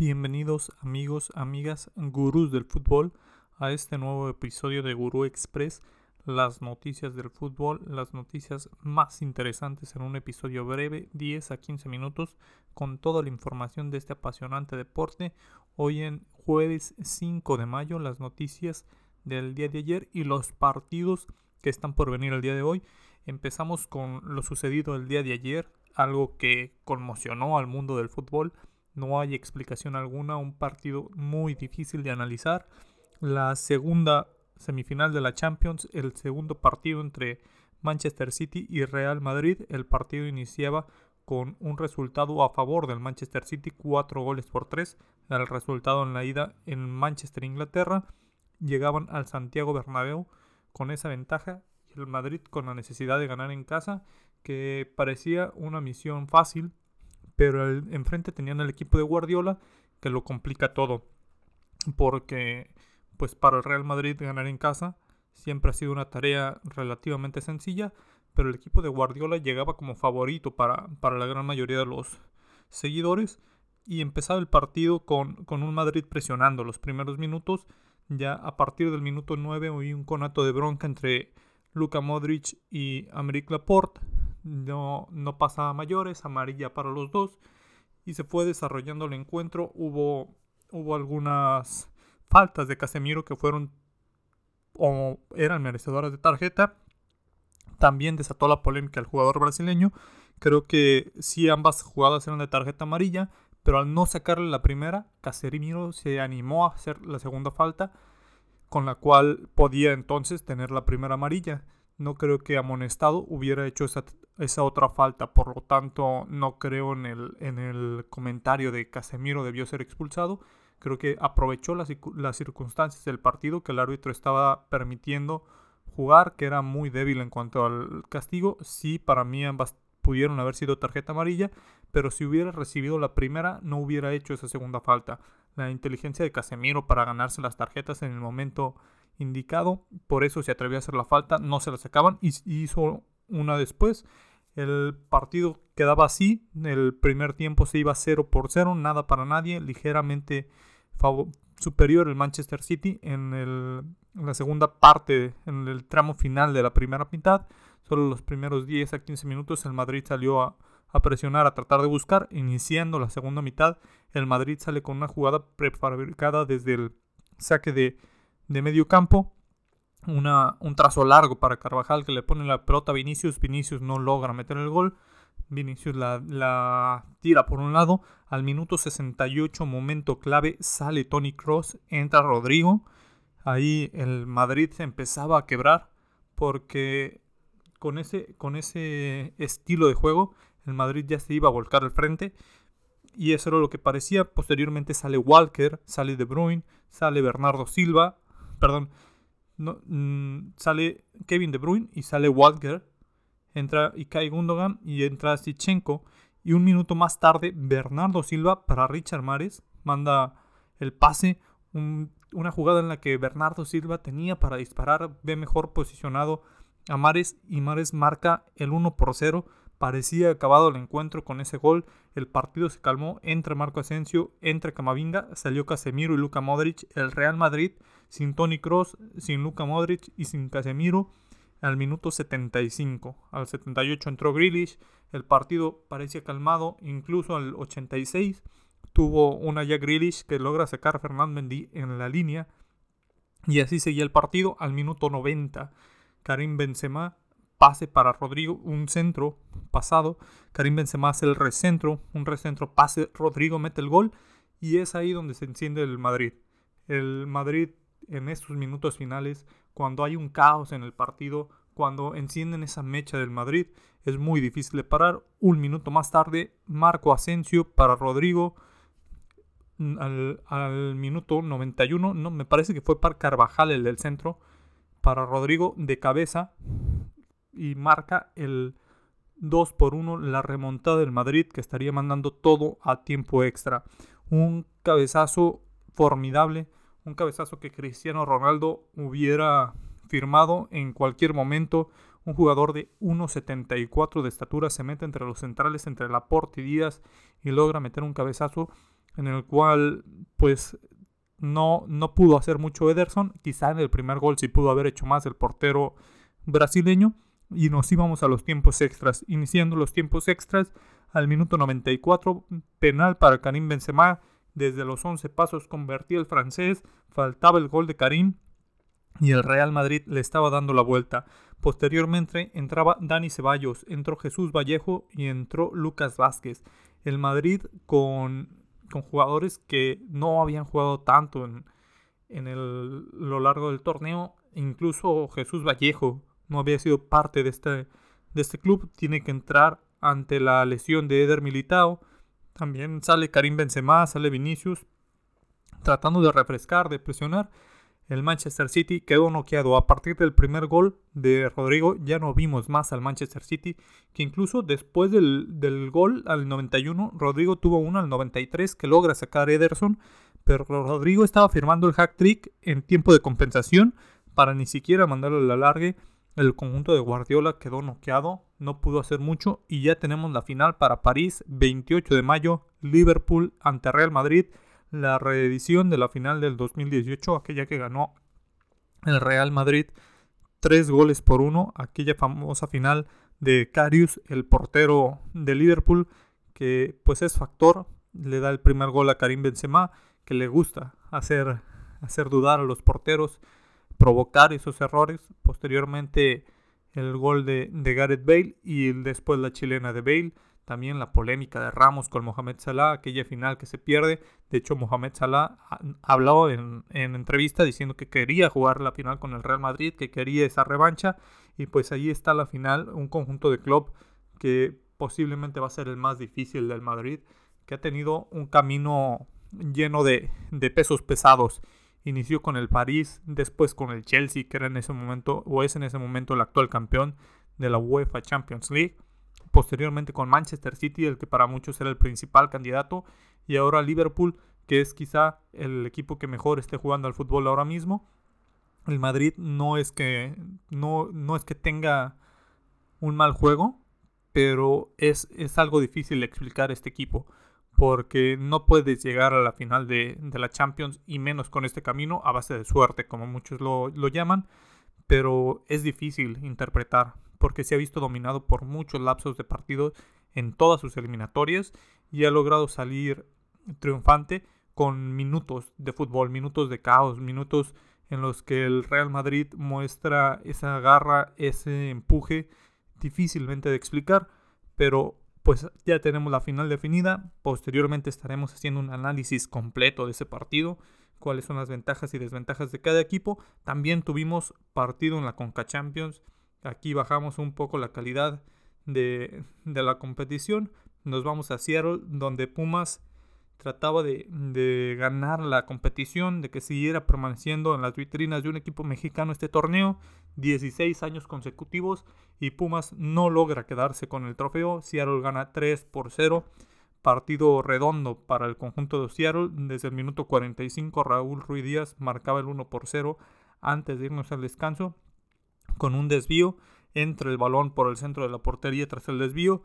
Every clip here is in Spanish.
Bienvenidos amigos, amigas, gurús del fútbol a este nuevo episodio de Gurú Express, las noticias del fútbol, las noticias más interesantes en un episodio breve, 10 a 15 minutos, con toda la información de este apasionante deporte. Hoy en jueves 5 de mayo, las noticias del día de ayer y los partidos que están por venir el día de hoy. Empezamos con lo sucedido el día de ayer, algo que conmocionó al mundo del fútbol. No hay explicación alguna, un partido muy difícil de analizar. La segunda semifinal de la Champions, el segundo partido entre Manchester City y Real Madrid. El partido iniciaba con un resultado a favor del Manchester City, 4 goles por 3. El resultado en la ida en Manchester, Inglaterra. Llegaban al Santiago Bernabéu con esa ventaja y el Madrid con la necesidad de ganar en casa, que parecía una misión fácil, pero enfrente tenían el equipo de Guardiola que lo complica todo, porque pues para el Real Madrid ganar en casa siempre ha sido una tarea relativamente sencilla, pero el equipo de Guardiola llegaba como favorito para, para la gran mayoría de los seguidores y empezaba el partido con, con un Madrid presionando los primeros minutos. Ya a partir del minuto 9 hubo un conato de bronca entre Luka Modric y Améric Laporte. No, no pasaba mayores, amarilla para los dos. Y se fue desarrollando el encuentro. Hubo, hubo algunas faltas de Casemiro que fueron o eran merecedoras de tarjeta. También desató la polémica el jugador brasileño. Creo que sí ambas jugadas eran de tarjeta amarilla, pero al no sacarle la primera, Casemiro se animó a hacer la segunda falta con la cual podía entonces tener la primera amarilla. No creo que amonestado hubiera hecho esa, esa otra falta, por lo tanto no creo en el, en el comentario de Casemiro debió ser expulsado. Creo que aprovechó las, las circunstancias del partido que el árbitro estaba permitiendo jugar, que era muy débil en cuanto al castigo. Sí, para mí ambas pudieron haber sido tarjeta amarilla, pero si hubiera recibido la primera no hubiera hecho esa segunda falta la inteligencia de Casemiro para ganarse las tarjetas en el momento indicado. Por eso se atrevió a hacer la falta, no se la sacaban y hizo una después. El partido quedaba así, el primer tiempo se iba 0 por 0, nada para nadie, ligeramente superior el Manchester City en, el, la segunda parte, en el tramo final de la primera mitad. Solo los primeros 10 a 15 minutos el Madrid salió a, a presionar, a tratar de buscar. Iniciando la segunda mitad, el Madrid sale con una jugada prefabricada desde el saque de, medio campo. Una, un trazo largo para Carvajal que le pone la pelota a Vinicius. Vinicius no logra meter el gol. Vinicius la, la, tira por un lado. Al minuto 68, momento clave, sale Tony Cross, entra Rodrigo. Ahí el Madrid se empezaba a quebrar porque con ese, con ese estilo de juego el Madrid ya se iba a volcar al frente. Y eso era lo que parecía. Posteriormente sale Walker, sale De Bruyne, sale Bernardo Silva, perdón, mm, sale Kevin De Bruyne y sale Walker. Entra Ikai Gundogan y entra Sichenko. Y un minuto más tarde, Bernardo Silva para Richard Mares manda el pase. una jugada en la que Bernardo Silva tenía para disparar, ve mejor posicionado a Mares y Mares marca el 1 por 0 Parecía acabado el encuentro con ese gol. El partido se calmó entre Marco Asensio, entre Camavinga, salió Casemiro y Luka Modric. El Real Madrid sin Tony Cross, sin Luka Modric y sin Casemiro al minuto 75. Al 78 entró Grealish. El partido parecía calmado, incluso al 86 tuvo una ya Grealish que logra sacar a Fernand Mendy en la línea. Y así seguía el partido al minuto 90. Karim Benzema pase para Rodrigo, un centro pasado, Karim Benzema hace el recentro, un recentro, pase, Rodrigo mete el gol y es ahí donde se enciende el Madrid. El Madrid en estos minutos finales, cuando hay un caos en el partido, cuando encienden esa mecha del Madrid, es muy difícil de parar. Un minuto más tarde, Marco Asensio para Rodrigo. Al, al, minuto 91, no, me parece que fue para Carvajal el del centro, para Rodrigo de cabeza, y marca el 2 por 1 la remontada del Madrid que estaría mandando todo a tiempo extra. Un cabezazo formidable, un cabezazo que Cristiano Ronaldo hubiera firmado en cualquier momento. Un jugador de 1.74 de estatura se mete entre los centrales, entre Laporte y Díaz y logra meter un cabezazo en el cual pues no, no pudo hacer mucho Ederson. Quizá en el primer gol sí pudo haber hecho más el portero brasileño. Y nos íbamos a los tiempos extras. Iniciando los tiempos extras al minuto 94, penal para Karim Benzema. Desde los 11 pasos convertía el francés. Faltaba el gol de Karim y el Real Madrid le estaba dando la vuelta. Posteriormente entraba Dani Ceballos, entró Jesús Vallejo y entró Lucas Vázquez. El Madrid con, con jugadores que no habían jugado tanto en, en el, lo largo del torneo. Incluso Jesús Vallejo no había sido parte de este, de este club. Tiene que entrar ante la lesión de Eder Militao. También sale Karim Benzema, sale Vinicius, tratando de refrescar, de presionar el Manchester City quedó noqueado. A partir del primer gol de Rodrigo ya no vimos más al Manchester City, que incluso después del, gol al 91, Rodrigo tuvo uno al 93 que logra sacar Ederson, pero Rodrigo estaba firmando el hack trick en tiempo de compensación para ni siquiera mandarlo al alargue. El conjunto de Guardiola quedó noqueado, no pudo hacer mucho y ya tenemos la final para París, 28 de mayo, Liverpool ante Real Madrid la reedición de la final del 2018, aquella que ganó el Real Madrid tres goles por uno, aquella famosa final de Carius, el portero de Liverpool, que pues es factor, le da el primer gol a Karim Benzema, que le gusta hacer, hacer dudar a los porteros, provocar esos errores, posteriormente el gol de, Gareth Bale y después la chilena de Bale también la polémica de Ramos con Mohamed Salah, aquella final que se pierde. De hecho, Mohamed Salah habló en, en entrevista diciendo que quería jugar la final con el Real Madrid, que quería esa revancha. Y pues ahí está la final, un conjunto de club que posiblemente va a ser el más difícil del Madrid, que ha tenido un camino lleno de pesos pesados. Inició con el París, después con el Chelsea, que era en ese momento, o es en ese momento el actual campeón de la UEFA Champions League posteriormente con Manchester City, el que para muchos era el principal candidato, y ahora Liverpool, que es quizá el equipo que mejor esté jugando al fútbol ahora mismo. El Madrid no es que no, no es que tenga un mal juego, pero es, es algo difícil explicar este equipo porque no puedes llegar a la final de, la Champions y menos con este camino a base de suerte, como muchos lo, lo llaman, pero es difícil interpretar porque se ha visto dominado por muchos lapsos de partido en todas sus eliminatorias y ha logrado salir triunfante con minutos de fútbol, minutos de caos, minutos en los que el Real Madrid muestra esa garra, ese empuje difícilmente de explicar, pero pues ya tenemos la final definida, posteriormente estaremos haciendo un análisis completo de ese partido, cuáles son las ventajas y desventajas de cada equipo. También tuvimos partido en la Conca Champions Aquí bajamos un poco la calidad de, la competición. Nos vamos a Seattle, donde Pumas trataba de, de, ganar la competición, de que siguiera permaneciendo en las vitrinas de un equipo mexicano este torneo, 16 años consecutivos, y Pumas no logra quedarse con el trofeo. Seattle gana 3 por 0, partido redondo para el conjunto de Seattle. Desde el minuto 45 Raúl Ruiz Díaz marcaba el 1 por 0 antes de irnos al descanso con un desvío, entra el balón por el centro de la portería tras el desvío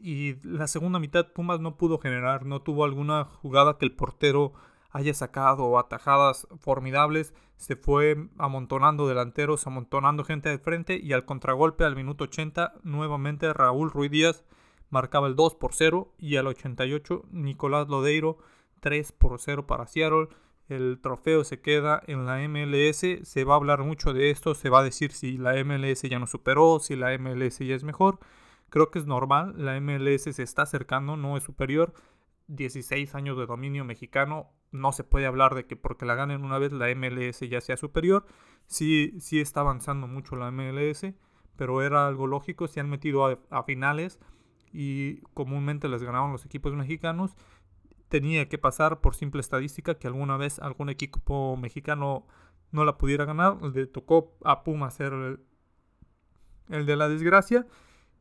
y la segunda mitad Pumas no pudo generar, no tuvo alguna jugada que el portero haya sacado o atajadas formidables, se fue amontonando delanteros, amontonando gente de frente y al contragolpe al minuto 80 nuevamente Raúl Ruiz Díaz marcaba el 2 por 0 y al 88 Nicolás Lodeiro 3 por 0 para Seattle el trofeo se queda en la MLS, se va a hablar mucho de esto, se va a decir si la MLS ya no superó, si la MLS ya es mejor. Creo que es normal, la MLS se está acercando, no es superior. 16 años de dominio mexicano, no se puede hablar de que porque la ganen una vez la MLS ya sea superior. Sí, sí está avanzando mucho la MLS, pero era algo lógico, se han metido a, a finales y comúnmente les ganaban los equipos mexicanos tenía que pasar por simple estadística que alguna vez algún equipo mexicano no la pudiera ganar. Le tocó a Puma ser el, de la desgracia.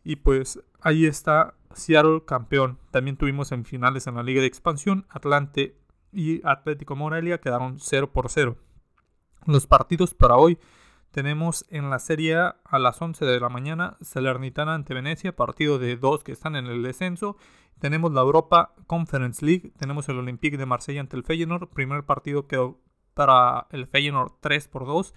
Y pues ahí está Seattle campeón. También tuvimos en finales en la Liga de Expansión. Atlante y Atlético Morelia quedaron 0 por 0. Los partidos para hoy Tenemos en la Serie A las 11 de la mañana Salernitana ante Venecia, partido de dos que están en el descenso. Tenemos la Europa Conference League, tenemos el Olympique de Marsella ante el Feyenoord, primer partido quedó para el Feyenoord 3 por 2.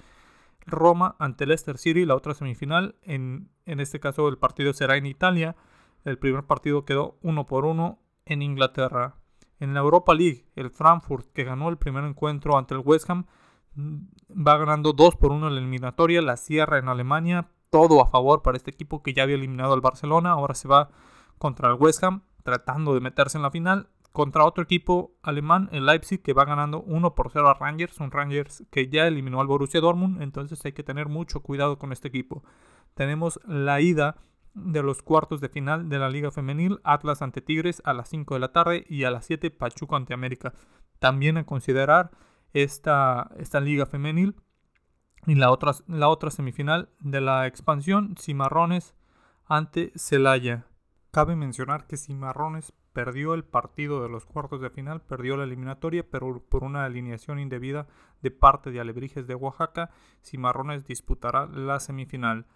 Roma ante Leicester City, la otra semifinal. En, en este caso el partido será en Italia. El primer partido quedó 1 por 1 en Inglaterra. En la Europa League, el Frankfurt, que ganó el primer encuentro ante el West Ham, va ganando 2 por 1 en la eliminatoria, la cierra en Alemania, todo a favor para este equipo que ya había eliminado al Barcelona, ahora se va contra el West Ham tratando de meterse en la final, contra otro equipo alemán, el Leipzig, que va ganando 1 por 0 a Rangers, un Rangers que ya eliminó al Borussia Dortmund, entonces hay que tener mucho cuidado con este equipo. Tenemos la ida de los cuartos de final de la Liga Femenil, Atlas ante Tigres a las 5 de la tarde y a las 7 Pachuco ante América. También a considerar esta, esta liga femenil. Y la otra, la otra semifinal de la expansión, Cimarrones ante Celaya. Cabe mencionar que Cimarrones perdió el partido de los cuartos de final, perdió la eliminatoria, pero por una alineación indebida de parte de Alebrijes de Oaxaca, Cimarrones disputará la semifinal.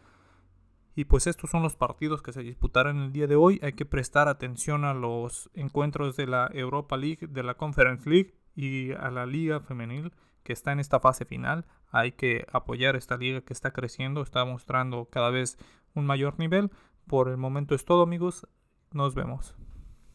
Y pues estos son los partidos que se disputarán el día de hoy. Hay que prestar atención a los encuentros de la Europa League, de la Conference League y a la liga femenil que está en esta fase final. Hay que apoyar esta liga que está creciendo, está mostrando cada vez un mayor nivel. Por el momento es todo amigos, nos vemos.